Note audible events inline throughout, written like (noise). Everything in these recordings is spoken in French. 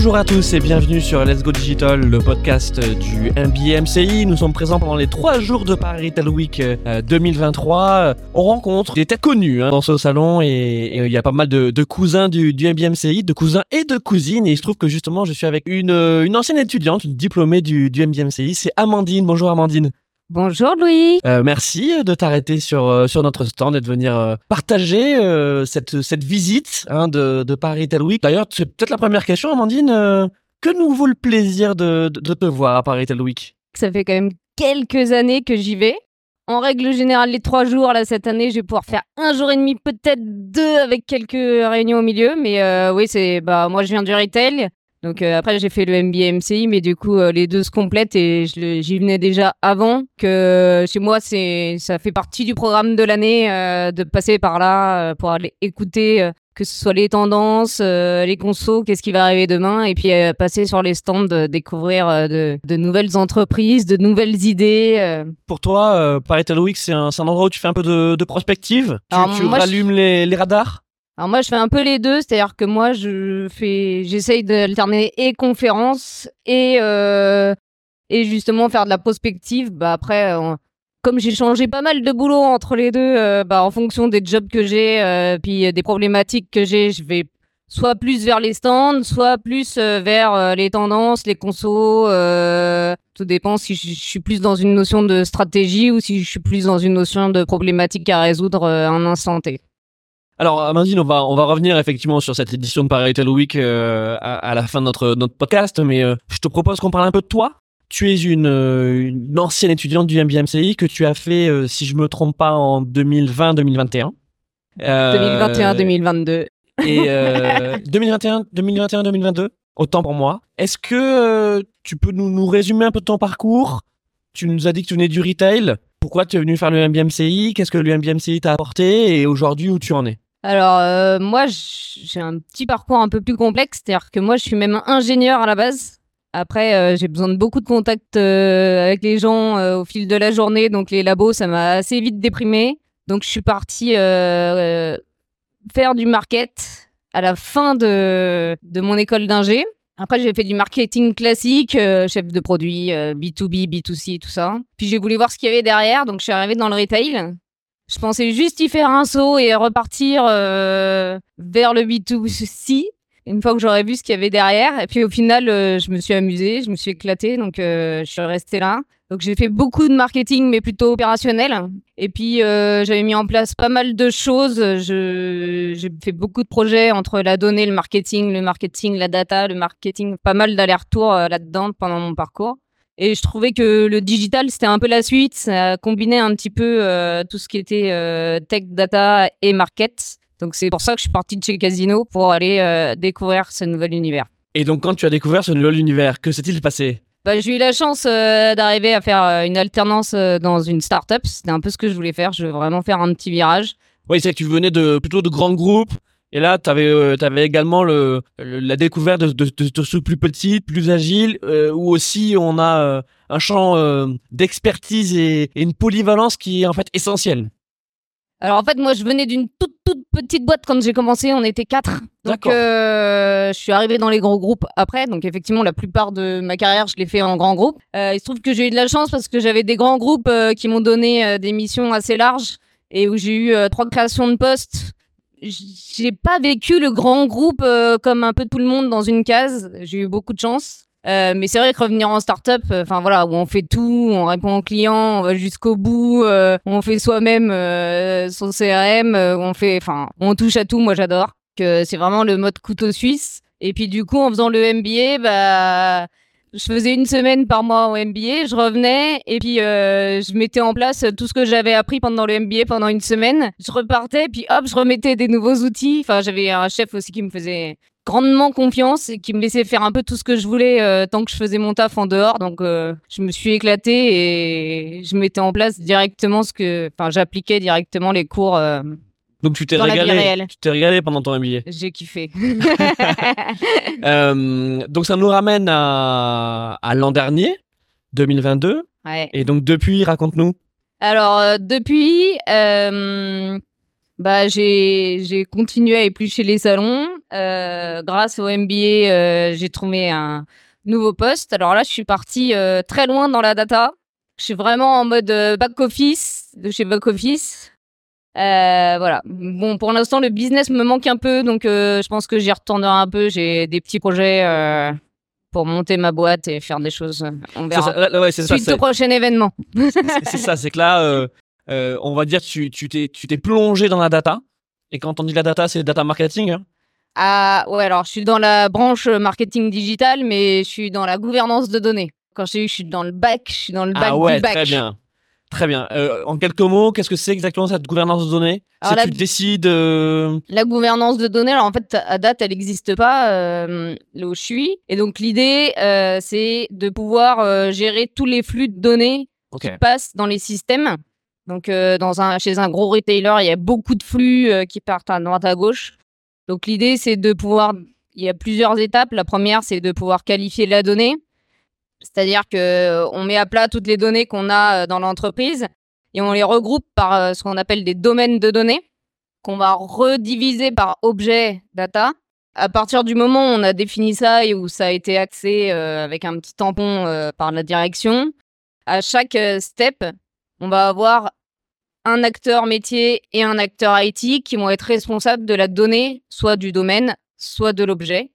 Bonjour à tous et bienvenue sur Let's Go Digital, le podcast du MBA MCI. Nous sommes présents pendant les trois jours de Paris Retail Week 2023. On rencontre des têtes connues hein, dans ce salon et, il y a pas mal de, cousins du, du MBA MCI, de cousins et de cousines. Et il se trouve que justement, je suis avec une, une ancienne étudiante, une diplômée du, du MBA MCI. C'est Amandine. Bonjour Amandine. Bonjour Louis. Euh, merci de t'arrêter sur euh, sur notre stand et de venir euh, partager cette cette visite hein, de de Paris Retail Week. D'ailleurs, c'est peut-être la première question, Amandine. que nous vaut le plaisir de, de, te voir à Paris Retail Week? Ça fait quand même quelques années que j'y vais. En règle générale, les trois jours là cette année, je vais pouvoir faire un jour et demi, peut-être deux avec quelques réunions au milieu. Mais oui, c'est bah moi je viens du retail. Donc euh, après j'ai fait le MBA MCI, mais du coup euh, les deux se complètent et j'y venais déjà avant que chez moi c'est ça fait partie du programme de l'année euh, de passer par là pour aller écouter que ce soit les tendances, les consos, qu'est-ce qui va arriver demain, et puis passer sur les stands, découvrir de, de, nouvelles entreprises, de nouvelles idées. Pour toi, Paris Week, c'est un, un, endroit où tu fais un peu de, de prospective? Tu, tu rallumes les, les radars? Alors moi, je fais un peu les deux, c'est-à-dire que moi, je fais, j'essaye d'alterner et conférences et euh, et justement faire de la prospective. Bah après, euh, comme j'ai changé pas mal de boulot entre les deux, euh, bah en fonction des jobs que j'ai, puis des problématiques que j'ai, je vais soit plus vers les stands, soit plus vers les tendances, les consos. tout dépend si je, suis plus dans une notion de stratégie ou si je suis plus dans une notion de problématique à résoudre un instant. Alors, Amandine, on va, on va revenir effectivement sur cette édition de Paris Retail Week euh, à, la fin de notre, notre podcast, mais euh, je te propose qu'on parle un peu de toi. Tu es une, euh, une ancienne étudiante du MBMCI que tu as fait, si je me trompe pas, en 2020-2021. 2021-2022. Et 2021-2022, (laughs) autant pour moi. Est-ce que tu peux nous, nous résumer un peu de ton parcours? Tu nous as dit que tu venais du retail. Pourquoi tu es venu faire le MBMCI Qu'est-ce que le MBMCI t'a apporté? Et aujourd'hui, où tu en es? Alors, euh, moi, j'ai un petit parcours un peu plus complexe. C'est-à-dire que moi, je suis même ingénieur à la base. Après, euh, j'ai besoin de beaucoup de contacts euh, avec les gens au fil de la journée. Donc, les labos, ça m'a assez vite déprimé. Donc, je suis partie faire du market à la fin de, de mon école d'ingé. Après, j'ai fait du marketing classique, chef de produit, B2B, B2C, tout ça. Puis, j'ai voulu voir ce qu'il y avait derrière. Donc, je suis arrivée dans le retail. Je pensais juste y faire un saut et repartir euh, vers le B2C une fois que j'aurais vu ce qu'il y avait derrière. Et puis au final, euh, je me suis amusée, je me suis éclatée, donc euh, je suis restée là. Donc j'ai fait beaucoup de marketing, mais plutôt opérationnel. Et puis j'avais mis en place pas mal de choses. j'ai fait beaucoup de projets entre la donnée, le marketing, le marketing, la data, le marketing, pas mal d'allers-retours là-dedans pendant mon parcours. Et je trouvais que le digital, c'était un peu la suite. Ça combinait un petit peu euh, tout ce qui était euh, tech, data et market. Donc c'est pour ça que je suis partie de chez Casino pour aller euh, découvrir ce nouvel univers. Et donc quand tu as découvert ce nouvel univers, que s'est-il passé? Bah, J'ai eu la chance d'arriver à faire une alternance dans une startup. C'était un peu ce que je voulais faire. Je veux vraiment faire un petit virage. Oui, c'est que tu venais de, plutôt de grands groupes et là, tu avais, euh, avais, également le, la découverte de, de, de, ce plus petit, plus agile, euh, où aussi on a euh, un champ euh, d'expertise et, une polyvalence qui est en fait essentielle. Alors en fait, moi, je venais d'une toute, toute petite boîte quand j'ai commencé. On était quatre. Donc, je suis arrivée dans les gros groupes après. Donc, effectivement, la plupart de ma carrière, je l'ai fait en grand groupe. il se trouve que j'ai eu de la chance parce que j'avais des grands groupes qui m'ont donné des missions assez larges et où j'ai eu trois créations de postes j'ai pas vécu le grand groupe euh, comme un peu tout le monde dans une case. J'ai eu beaucoup de chance. Euh, mais c'est vrai que revenir en start-up, euh, enfin voilà, où on fait tout, on répond aux clients, on va jusqu'au bout, on fait soi-même son CRM, on fait, enfin, on touche à tout. Moi, j'adore. Que c'est vraiment le mode couteau suisse. Et puis du coup, en faisant le MBA, bah je faisais une semaine par mois au MBA, je revenais et puis euh, je mettais en place tout ce que j'avais appris pendant le MBA pendant une semaine. Je repartais, puis hop, je remettais des nouveaux outils. Enfin, j'avais un chef aussi qui me faisait grandement confiance et qui me laissait faire un peu tout ce que je voulais euh, tant que je faisais mon taf en dehors. Donc, euh, je me suis éclatée et je mettais en place directement ce que, enfin, j'appliquais directement les cours donc tu t'es régalé, tu t'es régalé pendant ton MBA. J'ai kiffé. (laughs) (laughs) euh, donc ça nous ramène à, à l'an dernier, 2022. Ouais. Et donc depuis, raconte-nous. Alors euh, depuis, euh, Bah, j'ai continué à éplucher les salons. Euh, grâce au MBA, j'ai trouvé un nouveau poste. Alors là, je suis partie très loin dans la data. Je suis vraiment en mode back office, de chez back office. Euh, voilà. Bon, pour l'instant, le business me manque un peu, donc euh, je pense que j'y retournerai un peu. J'ai des petits projets euh, pour monter ma boîte et faire des choses. On C'est verra. ça, là, ouais, c'est ça, Suite au prochain événement. (laughs) c'est- c'est ça, c'est que là, on va dire, tu tu t'es tu t'es plongé dans la data. Et quand on dit la data, c'est data marketing. hein. Ah ouais, alors je suis dans la branche marketing digital, mais je suis dans la gouvernance de données. Quand je dis je suis dans le bac, je suis dans le bac Ah ouais, du bac. très bien. Très bien. Euh, en quelques mots, qu'est-ce que c'est exactement cette gouvernance de données? Alors la- tu décides. euh, La gouvernance de données, alors en fait, à date, elle n'existe pas euh, là où je suis. Et donc, l'idée, euh, c'est de pouvoir gérer tous les flux de données qui passent dans les systèmes. Donc, dans un, chez un gros retailer, il y a beaucoup de flux qui partent à droite à gauche. Donc, l'idée, c'est de pouvoir. Il y a plusieurs étapes. La première, c'est de pouvoir qualifier la donnée. C'est-à-dire que euh, met à plat toutes les données qu'on a euh, dans l'entreprise et on les regroupe par euh, ce qu'on appelle des domaines de données qu'on va rediviser par objet data. À partir du moment où on a défini ça et où ça a été axé avec un petit tampon par la direction, à chaque step, on va avoir un acteur métier et un acteur IT qui vont être responsables de la donnée, soit du domaine, soit de l'objet.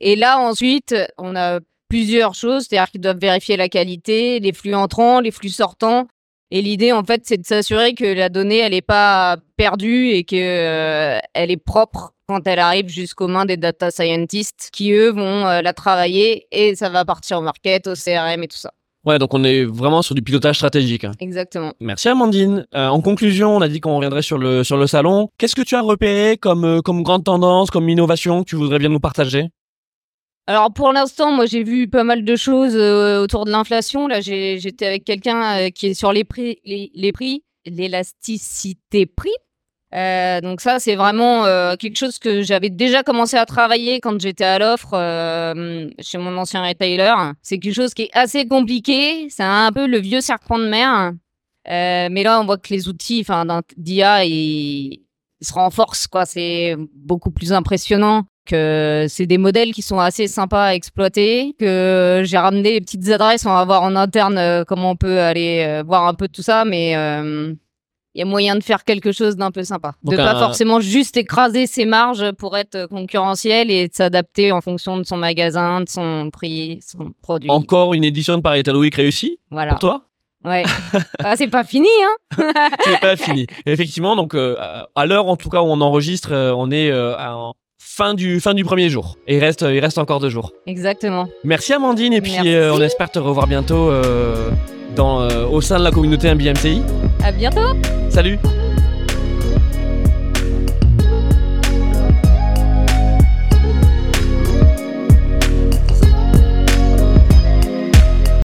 Et là, ensuite, on a plusieurs choses, c'est-à-dire qu'ils doivent vérifier la qualité, les flux entrants, les flux sortants, et l'idée, en fait, c'est de s'assurer que la donnée, elle n'est pas perdue et que euh, elle est propre quand elle arrive jusqu'aux mains des data scientists qui, eux, vont euh, la travailler et ça va partir au market, au CRM et tout ça. Ouais, donc on est vraiment sur du pilotage stratégique. hein. Exactement. Merci Amandine. Euh, en conclusion, on a dit qu'on reviendrait sur le sur le salon. Qu'est-ce que tu as repéré comme comme grande tendance, comme innovation que tu voudrais bien nous partager? Alors pour l'instant, moi j'ai vu pas mal de choses euh, autour de l'inflation. Là, j'étais avec quelqu'un euh, qui est sur les prix, les, les prix, l'élasticité prix. Euh, donc ça, c'est vraiment euh, quelque chose que j'avais déjà commencé à travailler quand j'étais à l'offre euh, chez mon ancien retailer. C'est quelque chose qui est assez compliqué. C'est un peu le vieux serpent de mer. Euh, mais là, on voit que les outils, enfin, d'IA, ils se renforcent. Quoi, c'est beaucoup plus impressionnant que c'est des modèles qui sont assez sympas à exploiter, que j'ai ramené des petites adresses, on va voir en interne euh, comment on peut aller euh, voir un peu tout ça, mais euh, il y a moyen de faire quelque chose d'un peu sympa. Donc de pas un- forcément juste écraser ses marges pour être concurrentiel et de s'adapter en fonction de son magasin, de son prix, son produit. Encore une édition de Paris Week réussie Voilà. pour toi? Ouais. (laughs) ah, c'est pas fini, hein (laughs) C'est pas fini. Effectivement, donc euh, à l'heure en tout cas où on enregistre, euh, on est euh, en fin du fin du premier jour. Et il reste il reste encore deux jours. Exactement. Merci Amandine et puis euh, on espère te revoir bientôt euh, dans euh, au sein de la communauté MBMCI. À bientôt. Salut.